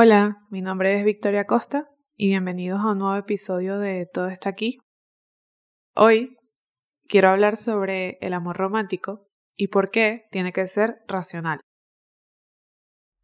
Hola, mi nombre es Victoria Costa y bienvenidos a un nuevo episodio de Todo está aquí. Hoy quiero hablar sobre el amor romántico y por qué tiene que ser racional.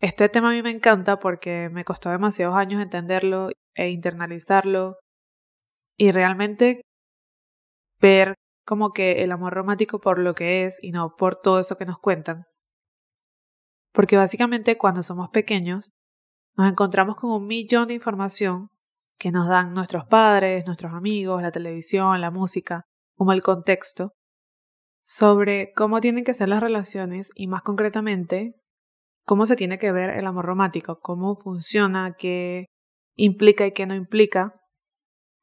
Este tema a mí me encanta porque me costó demasiados años entenderlo e internalizarlo y realmente ver como que el amor romántico por lo que es y no por todo eso que nos cuentan. Porque básicamente cuando somos pequeños nos encontramos con un millón de información que nos dan nuestros padres, nuestros amigos, la televisión, la música, como el contexto, sobre cómo tienen que ser las relaciones y más concretamente cómo se tiene que ver el amor romántico, cómo funciona, qué implica y qué no implica.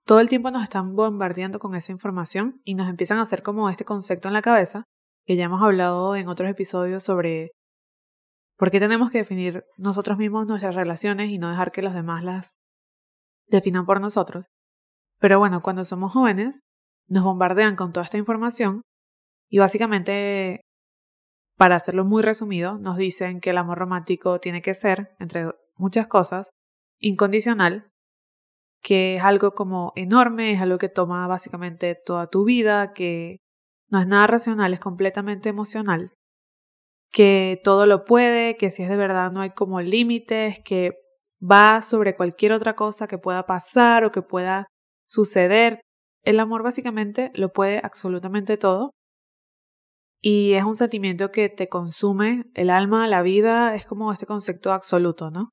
Todo el tiempo nos están bombardeando con esa información y nos empiezan a hacer como este concepto en la cabeza, que ya hemos hablado en otros episodios sobre ¿Por qué tenemos que definir nosotros mismos nuestras relaciones y no dejar que los demás las definan por nosotros? Pero bueno, cuando somos jóvenes, nos bombardean con toda esta información y básicamente, para hacerlo muy resumido, nos dicen que el amor romántico tiene que ser, entre muchas cosas, incondicional, que es algo como enorme, es algo que toma básicamente toda tu vida, que no es nada racional, es completamente emocional que todo lo puede, que si es de verdad no hay como límites, que va sobre cualquier otra cosa que pueda pasar o que pueda suceder. El amor básicamente lo puede absolutamente todo y es un sentimiento que te consume el alma, la vida, es como este concepto absoluto, ¿no?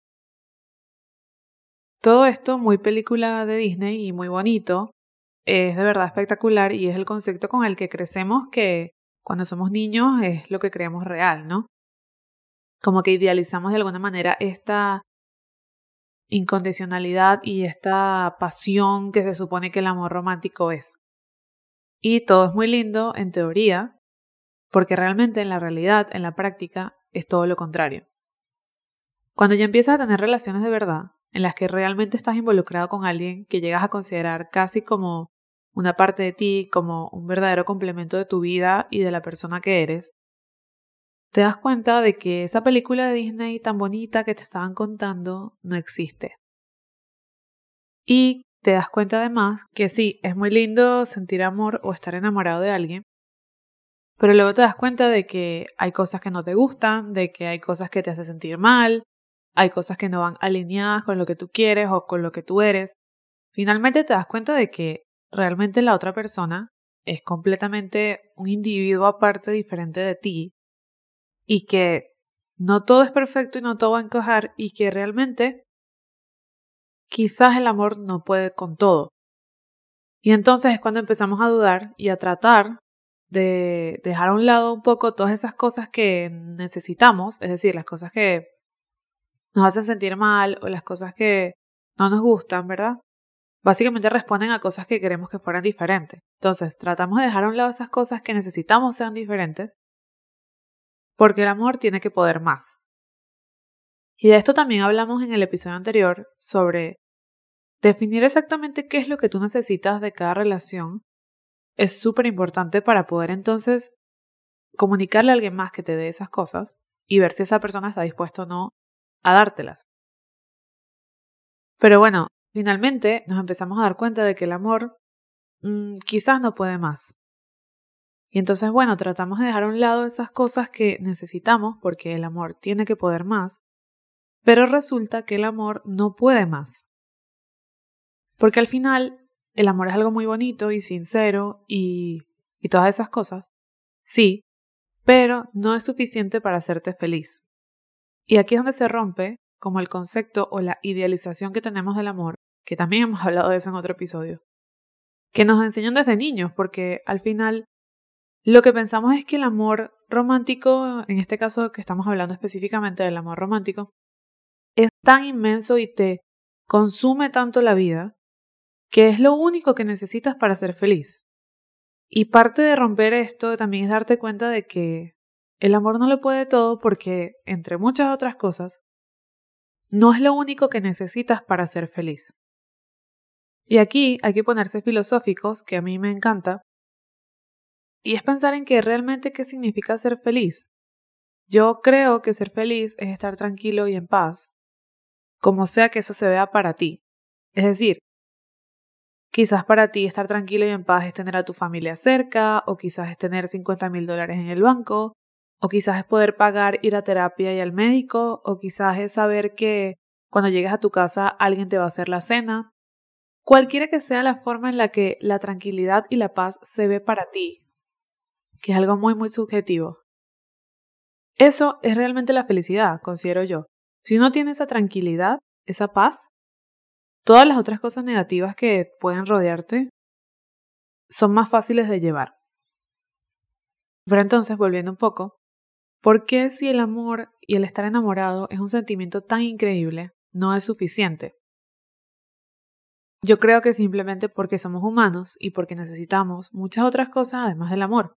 Todo esto muy película de Disney y muy bonito, es de verdad espectacular y es el concepto con el que crecemos que cuando somos niños es lo que creemos real, ¿no? Como que idealizamos de alguna manera esta incondicionalidad y esta pasión que se supone que el amor romántico es. Y todo es muy lindo en teoría, porque realmente en la realidad, en la práctica, es todo lo contrario. Cuando ya empiezas a tener relaciones de verdad, en las que realmente estás involucrado con alguien que llegas a considerar casi como una parte de ti como un verdadero complemento de tu vida y de la persona que eres, te das cuenta de que esa película de Disney tan bonita que te estaban contando no existe. Y te das cuenta además que sí, es muy lindo sentir amor o estar enamorado de alguien, pero luego te das cuenta de que hay cosas que no te gustan, de que hay cosas que te hacen sentir mal, hay cosas que no van alineadas con lo que tú quieres o con lo que tú eres. Finalmente te das cuenta de que realmente la otra persona es completamente un individuo aparte diferente de ti y que no todo es perfecto y no todo va a encajar y que realmente quizás el amor no puede con todo. Y entonces es cuando empezamos a dudar y a tratar de dejar a un lado un poco todas esas cosas que necesitamos, es decir, las cosas que nos hacen sentir mal o las cosas que no nos gustan, ¿verdad? Básicamente responden a cosas que queremos que fueran diferentes. Entonces, tratamos de dejar a un lado esas cosas que necesitamos sean diferentes, porque el amor tiene que poder más. Y de esto también hablamos en el episodio anterior sobre definir exactamente qué es lo que tú necesitas de cada relación. Es súper importante para poder entonces comunicarle a alguien más que te dé esas cosas y ver si esa persona está dispuesta o no a dártelas. Pero bueno, Finalmente nos empezamos a dar cuenta de que el amor mm, quizás no puede más. Y entonces, bueno, tratamos de dejar a un lado esas cosas que necesitamos porque el amor tiene que poder más, pero resulta que el amor no puede más. Porque al final el amor es algo muy bonito y sincero y, y todas esas cosas, sí, pero no es suficiente para hacerte feliz. Y aquí es donde se rompe como el concepto o la idealización que tenemos del amor, que también hemos hablado de eso en otro episodio, que nos enseñan desde niños, porque al final lo que pensamos es que el amor romántico, en este caso que estamos hablando específicamente del amor romántico, es tan inmenso y te consume tanto la vida que es lo único que necesitas para ser feliz. Y parte de romper esto también es darte cuenta de que el amor no lo puede todo porque, entre muchas otras cosas, no es lo único que necesitas para ser feliz. Y aquí hay que ponerse filosóficos, que a mí me encanta, y es pensar en que realmente qué significa ser feliz. Yo creo que ser feliz es estar tranquilo y en paz, como sea que eso se vea para ti. Es decir, quizás para ti estar tranquilo y en paz es tener a tu familia cerca, o quizás es tener 50 mil dólares en el banco, o quizás es poder pagar ir a terapia y al médico, o quizás es saber que cuando llegues a tu casa alguien te va a hacer la cena. Cualquiera que sea la forma en la que la tranquilidad y la paz se ve para ti, que es algo muy muy subjetivo. Eso es realmente la felicidad, considero yo. Si uno tiene esa tranquilidad, esa paz, todas las otras cosas negativas que pueden rodearte son más fáciles de llevar. Pero entonces, volviendo un poco, ¿por qué si el amor y el estar enamorado es un sentimiento tan increíble, no es suficiente? Yo creo que simplemente porque somos humanos y porque necesitamos muchas otras cosas además del amor.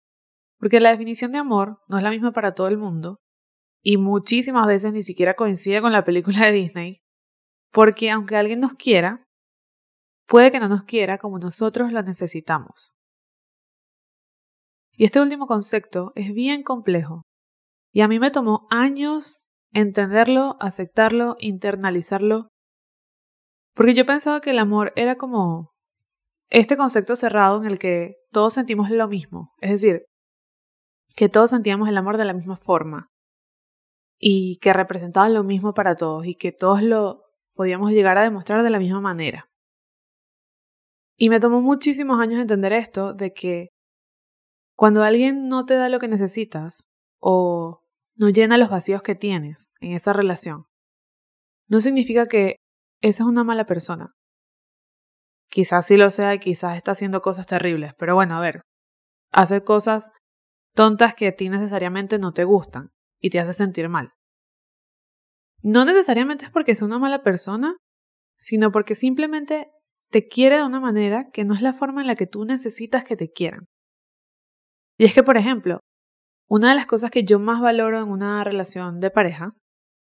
Porque la definición de amor no es la misma para todo el mundo y muchísimas veces ni siquiera coincide con la película de Disney. Porque aunque alguien nos quiera, puede que no nos quiera como nosotros lo necesitamos. Y este último concepto es bien complejo y a mí me tomó años entenderlo, aceptarlo, internalizarlo, porque yo pensaba que el amor era como este concepto cerrado en el que todos sentimos lo mismo, es decir, que todos sentíamos el amor de la misma forma y que representaba lo mismo para todos y que todos lo podíamos llegar a demostrar de la misma manera. Y me tomó muchísimos años entender esto de que cuando alguien no te da lo que necesitas o no llena los vacíos que tienes en esa relación, no significa que esa es una mala persona. Quizás sí lo sea y quizás está haciendo cosas terribles, pero bueno, a ver, hace cosas tontas que a ti necesariamente no te gustan y te hace sentir mal. No necesariamente es porque es una mala persona, sino porque simplemente te quiere de una manera que no es la forma en la que tú necesitas que te quieran. Y es que, por ejemplo, una de las cosas que yo más valoro en una relación de pareja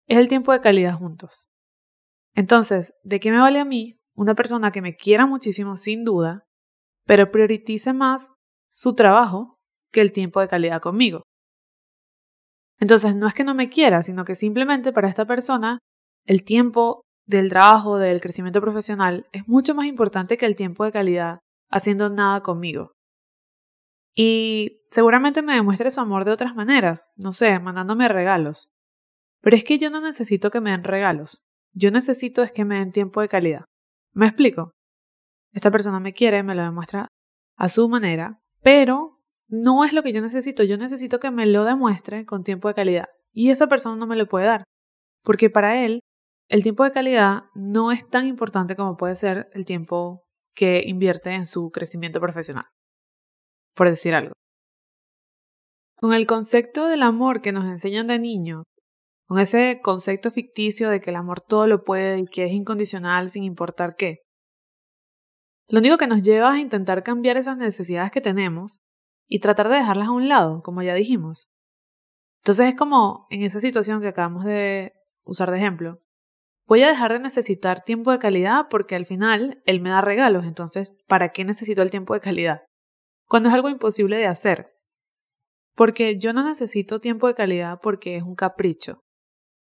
es el tiempo de calidad juntos. Entonces, ¿de qué me vale a mí una persona que me quiera muchísimo sin duda, pero priorice más su trabajo que el tiempo de calidad conmigo. Entonces, no es que no me quiera, sino que simplemente para esta persona el tiempo del trabajo, del crecimiento profesional, es mucho más importante que el tiempo de calidad haciendo nada conmigo. Y seguramente me demuestre su amor de otras maneras, no sé, mandándome regalos. Pero es que yo no necesito que me den regalos. Yo necesito es que me den tiempo de calidad. ¿Me explico? Esta persona me quiere, me lo demuestra a su manera, pero no es lo que yo necesito, yo necesito que me lo demuestre con tiempo de calidad. Y esa persona no me lo puede dar, porque para él el tiempo de calidad no es tan importante como puede ser el tiempo que invierte en su crecimiento profesional, por decir algo. Con el concepto del amor que nos enseñan de niño, con ese concepto ficticio de que el amor todo lo puede y que es incondicional sin importar qué, lo único que nos lleva a intentar cambiar esas necesidades que tenemos y tratar de dejarlas a un lado, como ya dijimos. Entonces es como en esa situación que acabamos de usar de ejemplo. Voy a dejar de necesitar tiempo de calidad porque al final él me da regalos, entonces, ¿para qué necesito el tiempo de calidad? Cuando es algo imposible de hacer. Porque yo no necesito tiempo de calidad porque es un capricho.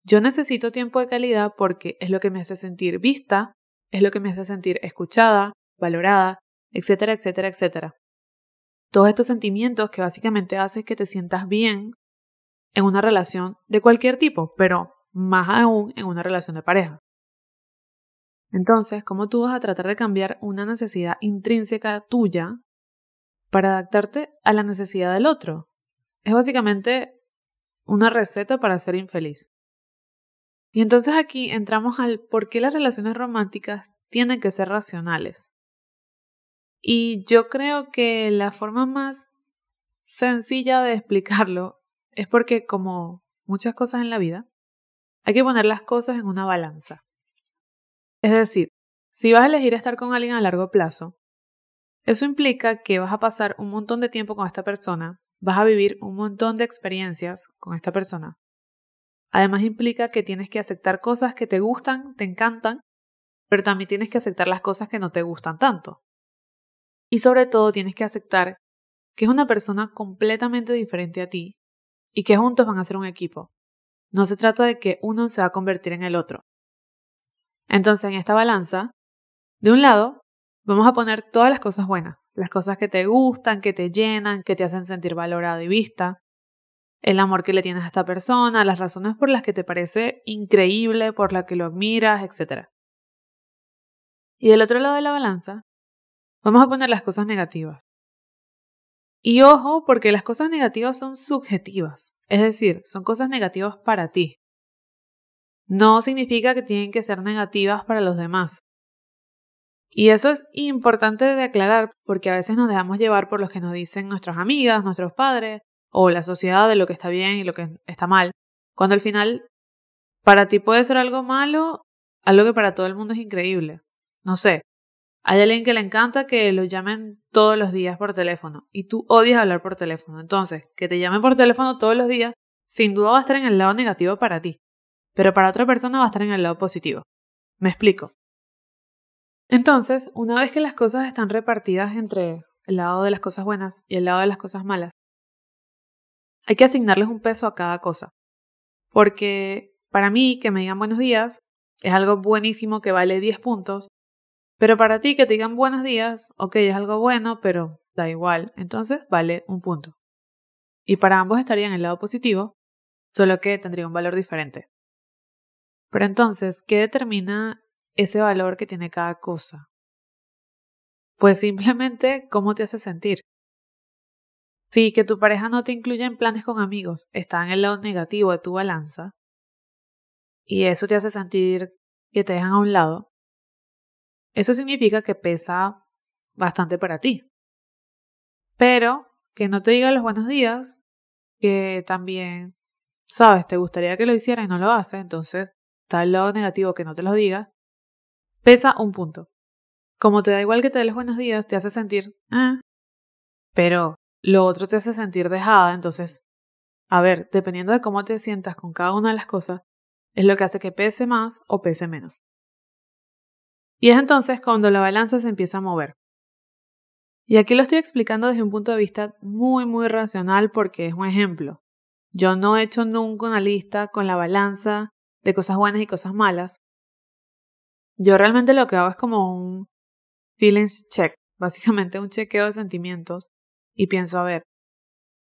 Yo necesito tiempo de calidad porque es lo que me hace sentir vista, es lo que me hace sentir escuchada, valorada, etcétera, etcétera, etcétera todos estos sentimientos que básicamente hacen que te sientas bien en una relación de cualquier tipo, pero más aún en una relación de pareja. Entonces, ¿cómo tú vas a tratar de cambiar una necesidad intrínseca tuya para adaptarte a la necesidad del otro? Es básicamente una receta para ser infeliz. Y entonces aquí entramos al por qué las relaciones románticas tienen que ser racionales. Y yo creo que la forma más sencilla de explicarlo es porque como muchas cosas en la vida, hay que poner las cosas en una balanza. Es decir, si vas a elegir estar con alguien a largo plazo, eso implica que vas a pasar un montón de tiempo con esta persona, vas a vivir un montón de experiencias con esta persona. Además implica que tienes que aceptar cosas que te gustan, te encantan, pero también tienes que aceptar las cosas que no te gustan tanto. Y sobre todo tienes que aceptar que es una persona completamente diferente a ti y que juntos van a ser un equipo. No se trata de que uno se va a convertir en el otro. Entonces, en esta balanza, de un lado, vamos a poner todas las cosas buenas, las cosas que te gustan, que te llenan, que te hacen sentir valorado y vista, el amor que le tienes a esta persona, las razones por las que te parece increíble, por las que lo admiras, etc. Y del otro lado de la balanza, vamos a poner las cosas negativas. Y ojo, porque las cosas negativas son subjetivas, es decir, son cosas negativas para ti. No significa que tienen que ser negativas para los demás. Y eso es importante de aclarar porque a veces nos dejamos llevar por lo que nos dicen nuestras amigas, nuestros padres o la sociedad de lo que está bien y lo que está mal, cuando al final para ti puede ser algo malo, algo que para todo el mundo es increíble. No sé, hay alguien que le encanta que lo llamen todos los días por teléfono y tú odias hablar por teléfono. Entonces, que te llamen por teléfono todos los días, sin duda va a estar en el lado negativo para ti, pero para otra persona va a estar en el lado positivo. Me explico. Entonces, una vez que las cosas están repartidas entre el lado de las cosas buenas y el lado de las cosas malas, hay que asignarles un peso a cada cosa. Porque para mí, que me digan buenos días es algo buenísimo que vale 10 puntos, pero para ti que te digan buenos días, ok, es algo bueno, pero da igual, entonces vale un punto. Y para ambos estaría en el lado positivo, solo que tendría un valor diferente. Pero entonces, ¿qué determina ese valor que tiene cada cosa? Pues simplemente cómo te hace sentir. Si que tu pareja no te incluye en planes con amigos, está en el lado negativo de tu balanza, y eso te hace sentir que te dejan a un lado, eso significa que pesa bastante para ti. Pero que no te diga los buenos días, que también, sabes, te gustaría que lo hiciera y no lo hace, entonces está el lado negativo que no te lo diga, pesa un punto. Como te da igual que te dé los buenos días, te hace sentir, ah, pero lo otro te hace sentir dejada, entonces, a ver, dependiendo de cómo te sientas con cada una de las cosas, es lo que hace que pese más o pese menos. Y es entonces cuando la balanza se empieza a mover. Y aquí lo estoy explicando desde un punto de vista muy, muy racional porque es un ejemplo. Yo no he hecho nunca una lista con la balanza de cosas buenas y cosas malas, yo realmente lo que hago es como un feelings check, básicamente un chequeo de sentimientos y pienso, a ver,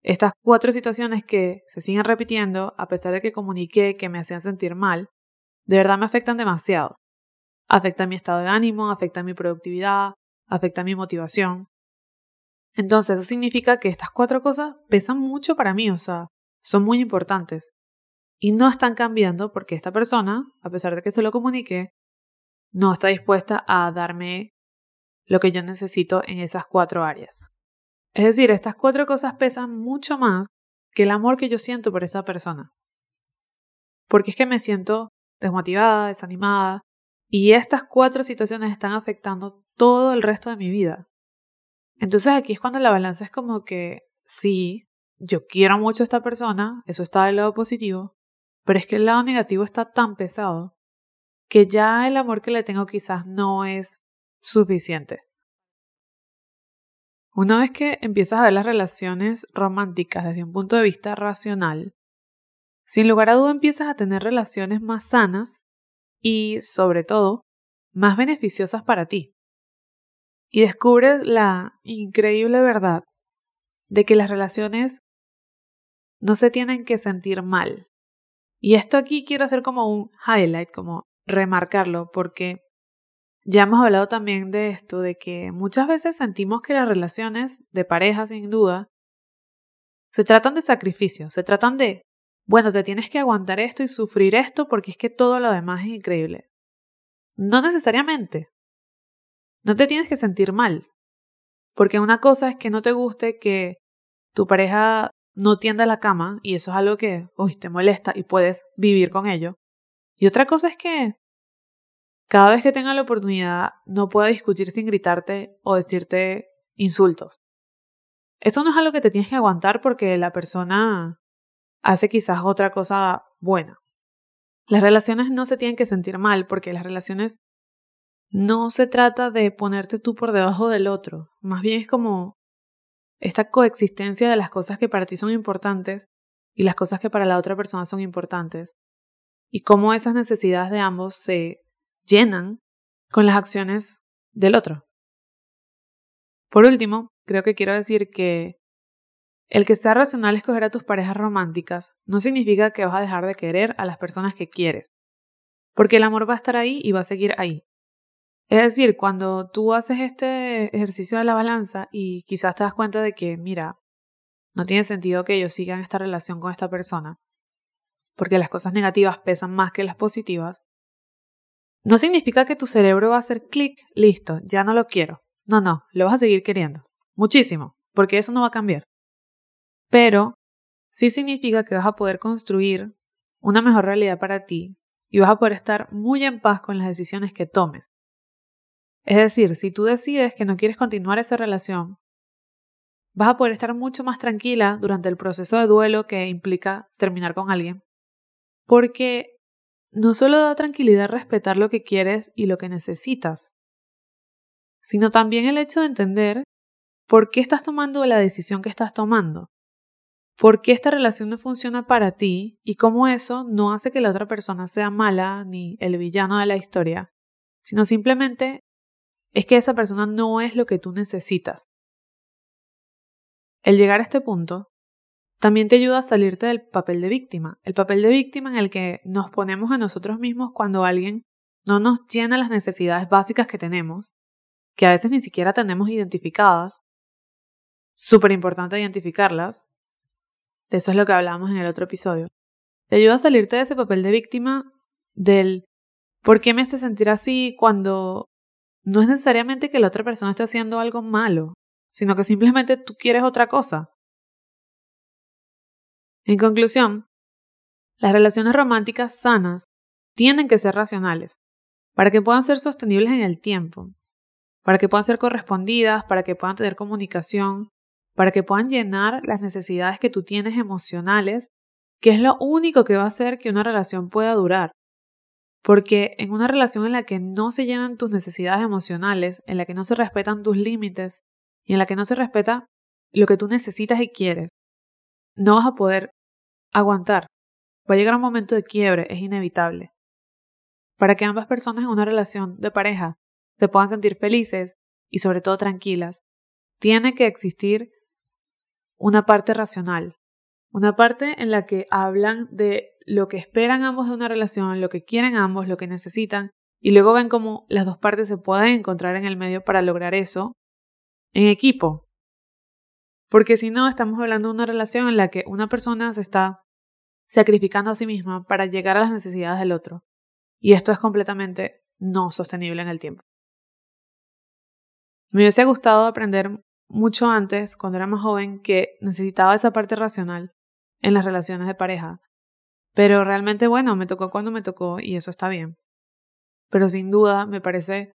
estas cuatro situaciones que se siguen repitiendo, a pesar de que comuniqué que me hacían sentir mal, de verdad me afectan demasiado. Afecta mi estado de ánimo, afecta mi productividad, afecta mi motivación. Entonces, eso significa que estas cuatro cosas pesan mucho para mí, o sea, son muy importantes. Y no están cambiando porque esta persona, a pesar de que se lo comuniqué, no está dispuesta a darme lo que yo necesito en esas cuatro áreas. Es decir, estas cuatro cosas pesan mucho más que el amor que yo siento por esta persona. Porque es que me siento desmotivada, desanimada, y estas cuatro situaciones están afectando todo el resto de mi vida. Entonces aquí es cuando la balanza es como que sí, yo quiero mucho a esta persona, eso está del lado positivo, pero es que el lado negativo está tan pesado que ya el amor que le tengo quizás no es suficiente. Una vez que empiezas a ver las relaciones románticas desde un punto de vista racional, sin lugar a duda empiezas a tener relaciones más sanas y, sobre todo, más beneficiosas para ti. Y descubres la increíble verdad de que las relaciones no se tienen que sentir mal. Y esto aquí quiero hacer como un highlight, como remarcarlo porque ya hemos hablado también de esto, de que muchas veces sentimos que las relaciones de pareja, sin duda, se tratan de sacrificios, se tratan de, bueno, te tienes que aguantar esto y sufrir esto porque es que todo lo demás es increíble. No necesariamente. No te tienes que sentir mal. Porque una cosa es que no te guste que tu pareja no tienda la cama y eso es algo que, uy, te molesta y puedes vivir con ello. Y otra cosa es que cada vez que tenga la oportunidad no pueda discutir sin gritarte o decirte insultos. Eso no es algo que te tienes que aguantar porque la persona hace quizás otra cosa buena. Las relaciones no se tienen que sentir mal porque las relaciones no se trata de ponerte tú por debajo del otro, más bien es como esta coexistencia de las cosas que para ti son importantes y las cosas que para la otra persona son importantes y cómo esas necesidades de ambos se llenan con las acciones del otro. Por último, creo que quiero decir que el que sea racional escoger a tus parejas románticas no significa que vas a dejar de querer a las personas que quieres, porque el amor va a estar ahí y va a seguir ahí. Es decir, cuando tú haces este ejercicio de la balanza y quizás te das cuenta de que, mira, no tiene sentido que ellos sigan esta relación con esta persona, porque las cosas negativas pesan más que las positivas, no significa que tu cerebro va a hacer clic, listo, ya no lo quiero. No, no, lo vas a seguir queriendo. Muchísimo, porque eso no va a cambiar. Pero sí significa que vas a poder construir una mejor realidad para ti y vas a poder estar muy en paz con las decisiones que tomes. Es decir, si tú decides que no quieres continuar esa relación, vas a poder estar mucho más tranquila durante el proceso de duelo que implica terminar con alguien. Porque no solo da tranquilidad respetar lo que quieres y lo que necesitas, sino también el hecho de entender por qué estás tomando la decisión que estás tomando, por qué esta relación no funciona para ti y cómo eso no hace que la otra persona sea mala ni el villano de la historia, sino simplemente es que esa persona no es lo que tú necesitas. El llegar a este punto también te ayuda a salirte del papel de víctima, el papel de víctima en el que nos ponemos a nosotros mismos cuando alguien no nos llena las necesidades básicas que tenemos, que a veces ni siquiera tenemos identificadas. Súper importante identificarlas. De eso es lo que hablábamos en el otro episodio. Te ayuda a salirte de ese papel de víctima del ¿por qué me hace sentir así cuando no es necesariamente que la otra persona esté haciendo algo malo, sino que simplemente tú quieres otra cosa? En conclusión, las relaciones románticas sanas tienen que ser racionales, para que puedan ser sostenibles en el tiempo, para que puedan ser correspondidas, para que puedan tener comunicación, para que puedan llenar las necesidades que tú tienes emocionales, que es lo único que va a hacer que una relación pueda durar. Porque en una relación en la que no se llenan tus necesidades emocionales, en la que no se respetan tus límites y en la que no se respeta lo que tú necesitas y quieres, no vas a poder aguantar. Va a llegar un momento de quiebre, es inevitable. Para que ambas personas en una relación de pareja se puedan sentir felices y sobre todo tranquilas, tiene que existir una parte racional, una parte en la que hablan de lo que esperan ambos de una relación, lo que quieren ambos, lo que necesitan, y luego ven cómo las dos partes se pueden encontrar en el medio para lograr eso en equipo, porque si no, estamos hablando de una relación en la que una persona se está sacrificando a sí misma para llegar a las necesidades del otro. Y esto es completamente no sostenible en el tiempo. Me hubiese gustado aprender mucho antes, cuando era más joven, que necesitaba esa parte racional en las relaciones de pareja. Pero realmente, bueno, me tocó cuando me tocó y eso está bien. Pero sin duda me parece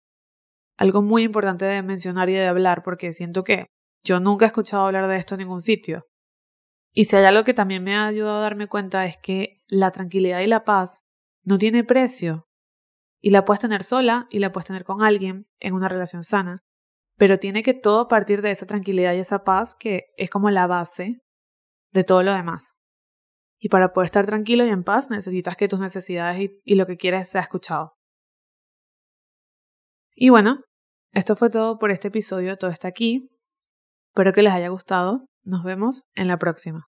algo muy importante de mencionar y de hablar porque siento que yo nunca he escuchado hablar de esto en ningún sitio. Y si hay algo que también me ha ayudado a darme cuenta es que la tranquilidad y la paz no tiene precio. Y la puedes tener sola y la puedes tener con alguien en una relación sana. Pero tiene que todo partir de esa tranquilidad y esa paz que es como la base de todo lo demás. Y para poder estar tranquilo y en paz necesitas que tus necesidades y, y lo que quieres sea escuchado. Y bueno, esto fue todo por este episodio, todo está aquí. Espero que les haya gustado. Nos vemos en la próxima.